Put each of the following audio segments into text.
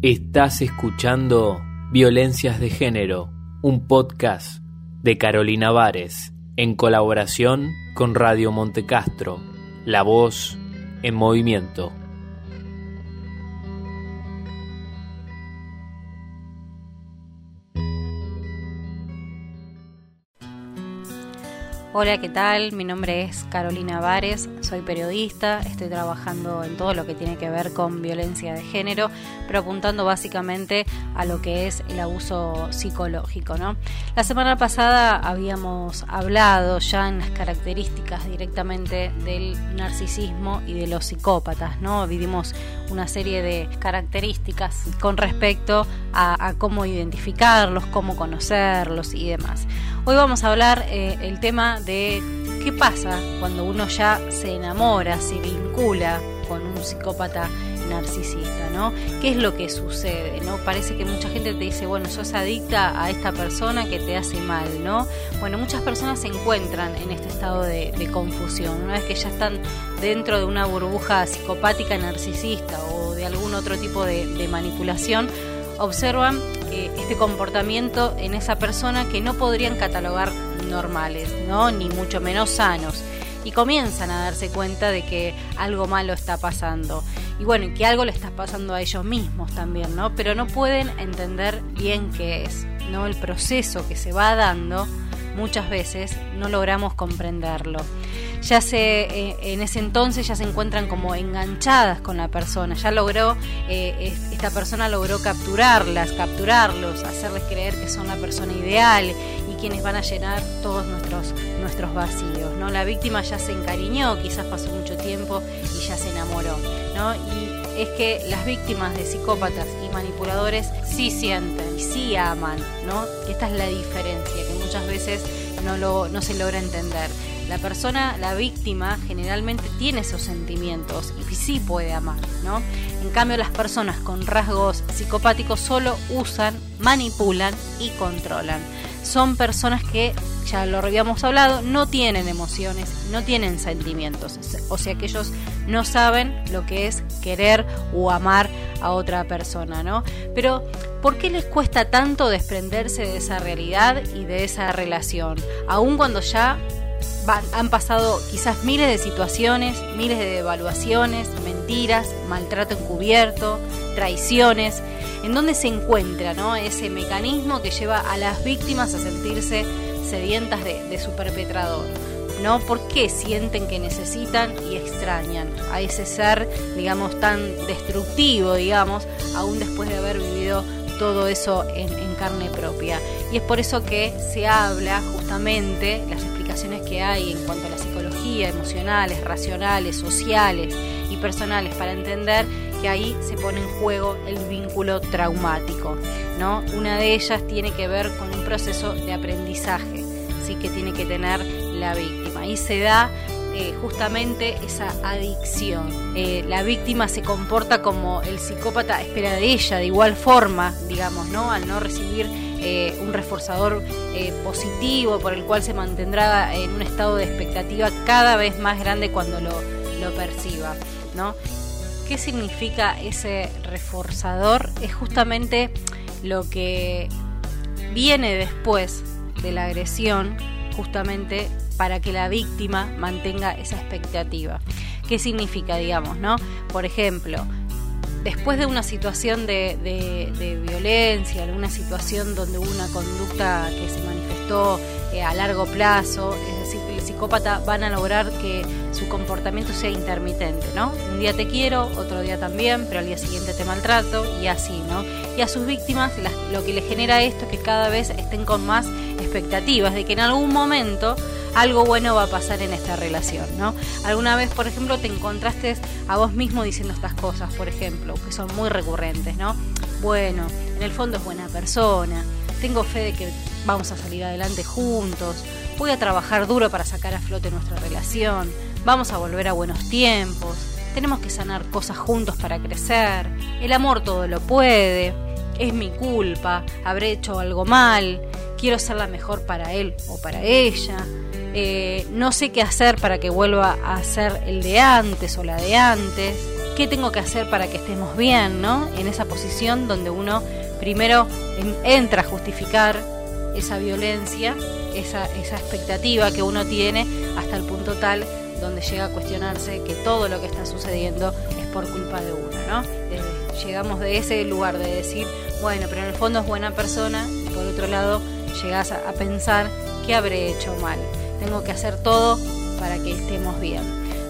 Estás escuchando Violencias de Género, un podcast de Carolina Vares, en colaboración con Radio Montecastro, La Voz en Movimiento. Hola, ¿qué tal? Mi nombre es Carolina Vares, soy periodista, estoy trabajando en todo lo que tiene que ver con violencia de género, pero apuntando básicamente a lo que es el abuso psicológico, ¿no? La semana pasada habíamos hablado ya en las características directamente del narcisismo y de los psicópatas, ¿no? Vivimos una serie de características con respecto a, a cómo identificarlos, cómo conocerlos y demás. Hoy vamos a hablar eh, el tema de qué pasa cuando uno ya se enamora, se vincula con un psicópata narcisista, ¿no? ¿Qué es lo que sucede, no? Parece que mucha gente te dice, bueno, sos adicta a esta persona que te hace mal, ¿no? Bueno, muchas personas se encuentran en este estado de, confusión, una vez que ya están dentro de una burbuja psicopática narcisista o de algún otro tipo de manipulación, observan este comportamiento en esa persona que no podrían catalogar normales, ¿no? ni mucho menos sanos. Y comienzan a darse cuenta de que algo malo está pasando. Y bueno, que algo le está pasando a ellos mismos también, ¿no? Pero no pueden entender bien qué es, ¿no? El proceso que se va dando muchas veces no logramos comprenderlo. Ya se, eh, en ese entonces ya se encuentran como enganchadas con la persona, ya logró, eh, esta persona logró capturarlas, capturarlos, hacerles creer que son la persona ideal quienes van a llenar todos nuestros, nuestros vacíos. ¿no? La víctima ya se encariñó, quizás pasó mucho tiempo y ya se enamoró. ¿no? Y es que las víctimas de psicópatas y manipuladores sí sienten sí aman, ¿no? Esta es la diferencia que muchas veces no, lo, no se logra entender. La persona, la víctima, generalmente tiene esos sentimientos y sí puede amar, ¿no? En cambio, las personas con rasgos psicopáticos solo usan, manipulan y controlan. Son personas que ya lo habíamos hablado, no tienen emociones, no tienen sentimientos. O sea que ellos no saben lo que es querer o amar a otra persona, ¿no? Pero, ¿por qué les cuesta tanto desprenderse de esa realidad y de esa relación? Aun cuando ya han pasado quizás miles de situaciones, miles de evaluaciones, mentiras, maltrato encubierto, traiciones, en donde se encuentra ¿no? ese mecanismo que lleva a las víctimas a sentirse sedientas de, su perpetrador. ¿no? ¿Por qué sienten que necesitan y extrañan a ese ser, digamos, tan destructivo, digamos, aún después de haber vivido todo eso en, en, carne propia? Y es por eso que se habla justamente, las explicaciones que hay en cuanto a la psicología, emocionales, racionales, sociales personales, para entender que ahí se pone en juego el vínculo traumático. ¿no? Una de ellas tiene que ver con un proceso de aprendizaje ¿sí? que tiene que tener la víctima. Y se da eh, justamente esa adicción. Eh, la víctima se comporta como el psicópata espera de ella, de igual forma, digamos, ¿no? Al no recibir eh, un reforzador positivo por el cual se mantendrá en un estado de expectativa cada vez más grande cuando lo, lo perciba, ¿no? ¿Qué significa ese reforzador? Es justamente lo que viene después de la agresión, justamente para que la víctima mantenga esa expectativa. ¿Qué significa, digamos, no? Por ejemplo, después de una situación de, violencia, alguna situación donde hubo una conducta que se manifestó eh, a largo plazo, es decir, el psicópata van a lograr que su comportamiento sea intermitente, ¿no? Un día te quiero, otro día también, pero al día siguiente te maltrato y así, ¿no? Y a sus víctimas lo que le genera esto es que cada vez estén con más expectativas de que en algún momento algo bueno va a pasar en esta relación, ¿no? Alguna vez, por ejemplo, te encontraste a vos mismo diciendo estas cosas, por ejemplo, que son muy recurrentes, ¿no? Bueno, en el fondo es buena persona, tengo fe de que vamos a salir adelante juntos, voy a trabajar duro para sacar a flote nuestra relación, vamos a volver a buenos tiempos, tenemos que sanar cosas juntos para crecer, el amor todo lo puede, es mi culpa, habré hecho algo mal, quiero ser la mejor para él o para ella, eh, no sé qué hacer para que vuelva a ser el de antes o la de antes, ¿qué tengo que hacer para que estemos bien, ¿no? En esa posición donde uno primero entra a justificar esa violencia, esa, esa expectativa que uno tiene hasta el punto tal donde llega a cuestionarse que todo lo que está sucediendo es por culpa de uno, ¿no? llegamos de ese lugar de decir, bueno, pero en el fondo es buena persona, y por otro lado llegas a, pensar, ¿qué habré hecho mal? Tengo que hacer todo para que estemos bien,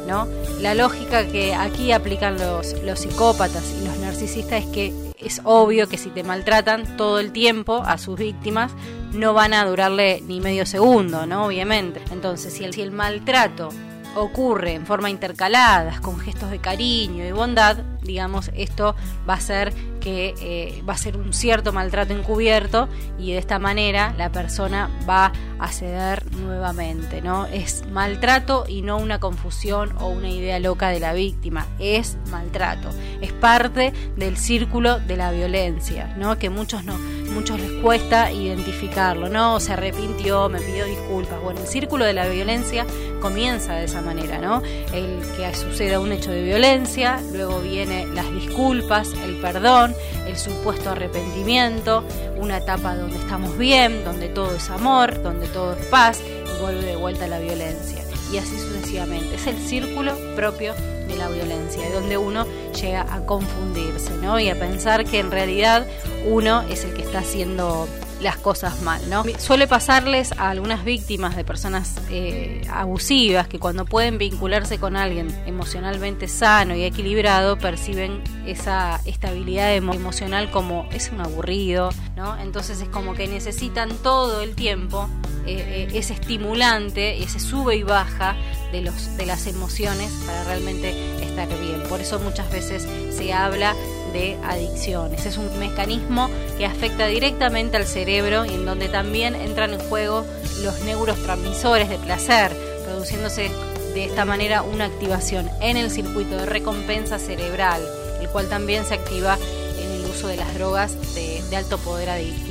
¿no? La lógica que aquí aplican los, los psicópatas y los narcisistas es que es obvio que si te maltratan todo el tiempo a sus víctimas, no van a durarle ni medio segundo, ¿no? Obviamente. Entonces, si el, si el maltrato ocurre en forma intercaladas, con gestos de cariño y bondad, digamos, esto va a ser que eh, va a ser un cierto maltrato encubierto y de esta manera la persona va a ceder nuevamente, ¿no? Es maltrato y no una confusión o una idea loca de la víctima, es maltrato, es parte del círculo de la violencia, ¿no? Que muchos no muchos les cuesta identificarlo, ¿no? Se arrepintió, me pidió disculpas. Bueno, el círculo de la violencia comienza de esa manera, ¿no? El que suceda un hecho de violencia, luego viene las disculpas, el perdón, el supuesto arrepentimiento, una etapa donde estamos bien, donde todo es amor, donde todo es paz, y vuelve de vuelta la violencia. Y así sucesivamente. Es el círculo propio de la violencia, donde uno llega a confundirse, ¿no? Y a pensar que en realidad uno es el que está haciendo las cosas mal, ¿no? Suele pasarles a algunas víctimas de personas eh, abusivas que cuando pueden vincularse con alguien emocionalmente sano y equilibrado perciben esa estabilidad emocional como es un aburrido, ¿no? Entonces es como que necesitan todo el tiempo eh, eh, ese estimulante, ese sube y baja de, los, de las emociones para realmente estar bien. Por eso muchas veces se habla de adicciones. Es un mecanismo que afecta directamente al cerebro y en donde también entran en juego los neurotransmisores de placer, produciéndose de esta manera una activación en el circuito de recompensa cerebral, el cual también se activa en el uso de las drogas de, de alto poder adictivo.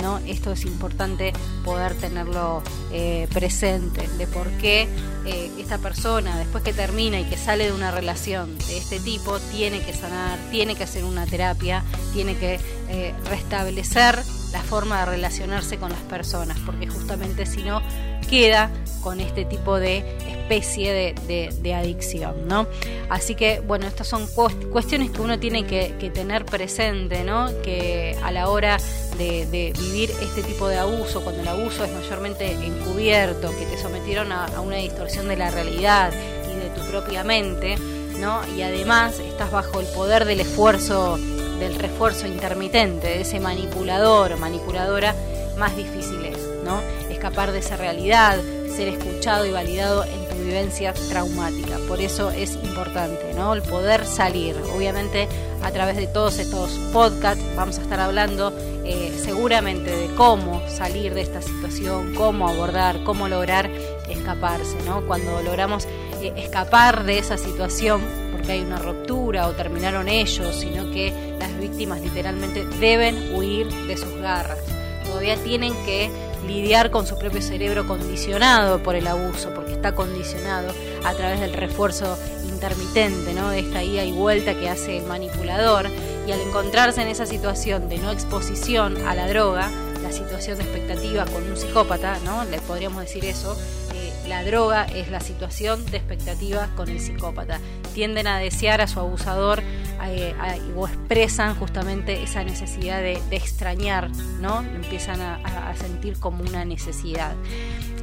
¿No? Esto es importante poder tenerlo eh, presente, de por qué eh, esta persona, después que termina y que sale de una relación de este tipo, tiene que sanar, tiene que hacer una terapia, tiene que eh, restablecer la forma de relacionarse con las personas, porque justamente si no queda con este tipo de especie de, adicción, ¿no? Así que, bueno, estas son cuestiones que uno tiene que, tener presente, ¿no? Que a la hora de, vivir este tipo de abuso, cuando el abuso es mayormente encubierto, que te sometieron a, a una distorsión de la realidad y de tu propia mente, ¿no? Y además estás bajo el poder del esfuerzo, del refuerzo intermitente, de ese manipulador o manipuladora, más difícil es, ¿no? Escapar de esa realidad, ser escuchado y validado en tu vivencia traumática. Por eso es importante, ¿no? El poder salir. Obviamente a través de todos estos podcasts vamos a estar hablando eh, seguramente de cómo salir de esta situación, cómo abordar, cómo lograr escaparse, ¿no? Cuando logramos eh, escapar de esa situación porque hay una ruptura o terminaron ellos, sino que las víctimas literalmente deben huir de sus garras. Todavía tienen que lidiar con su propio cerebro condicionado por el abuso, porque está condicionado a través del refuerzo intermitente, ¿no? De esta ida y vuelta que hace el manipulador. Y al encontrarse en esa situación de no exposición a la droga, la situación de expectativa con un psicópata, ¿no? Le podríamos decir eso. Eh, la droga es la situación de expectativa con el psicópata. Tienden a desear a su abusador eh, o expresan justamente esa necesidad de, extrañar, ¿no? Empiezan a, sentir como una necesidad.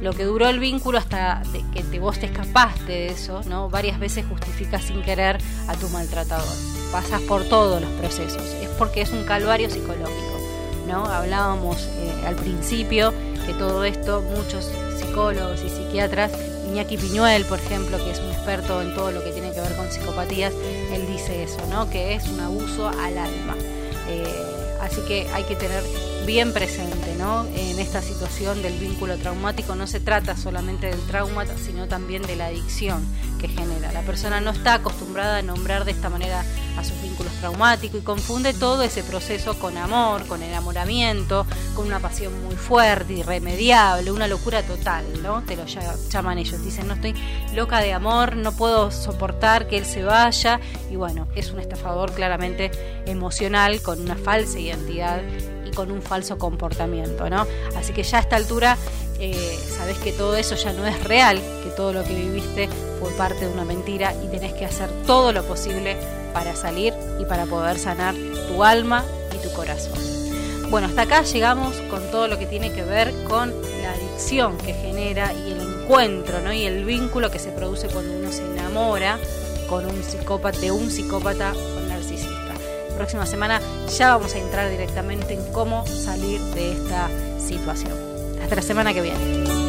Lo que duró el vínculo hasta que te, vos te escapaste de eso, ¿no? Varias veces justifica sin querer a tu maltratador. Pasas por todos los procesos. Es porque es un calvario psicológico, ¿no? Hablábamos eh, al principio que todo esto, muchos psicólogos y psiquiatras Iñaki Piñuel, por ejemplo, que es un experto en todo lo que tiene que ver con psicopatías, él dice eso, ¿no? Que es un abuso al alma. Eh, así que hay que tener bien presente ¿no? en esta situación del vínculo traumático. No se trata solamente del trauma, sino también de la adicción que genera. La persona no está acostumbrada a nombrar de esta manera a sus vínculos traumáticos y confunde todo ese proceso con amor, con enamoramiento, con una pasión muy fuerte, irremediable, una locura total, ¿no? Te lo llaman ellos. Dicen, no estoy loca de amor, no puedo soportar que él se vaya. Y bueno, es un estafador claramente emocional con una falsa identidad con un falso comportamiento, ¿no? Así que ya a esta altura eh, sabes que todo eso ya no es real, que todo lo que viviste fue parte de una mentira y tenés que hacer todo lo posible para salir y para poder sanar tu alma y tu corazón. Bueno, hasta acá llegamos con todo lo que tiene que ver con la adicción que genera y el encuentro ¿no? y el vínculo que se produce cuando uno se enamora con un psicópata, de un psicópata próxima semana ya vamos a entrar directamente en cómo salir de esta situación. Hasta la semana que viene.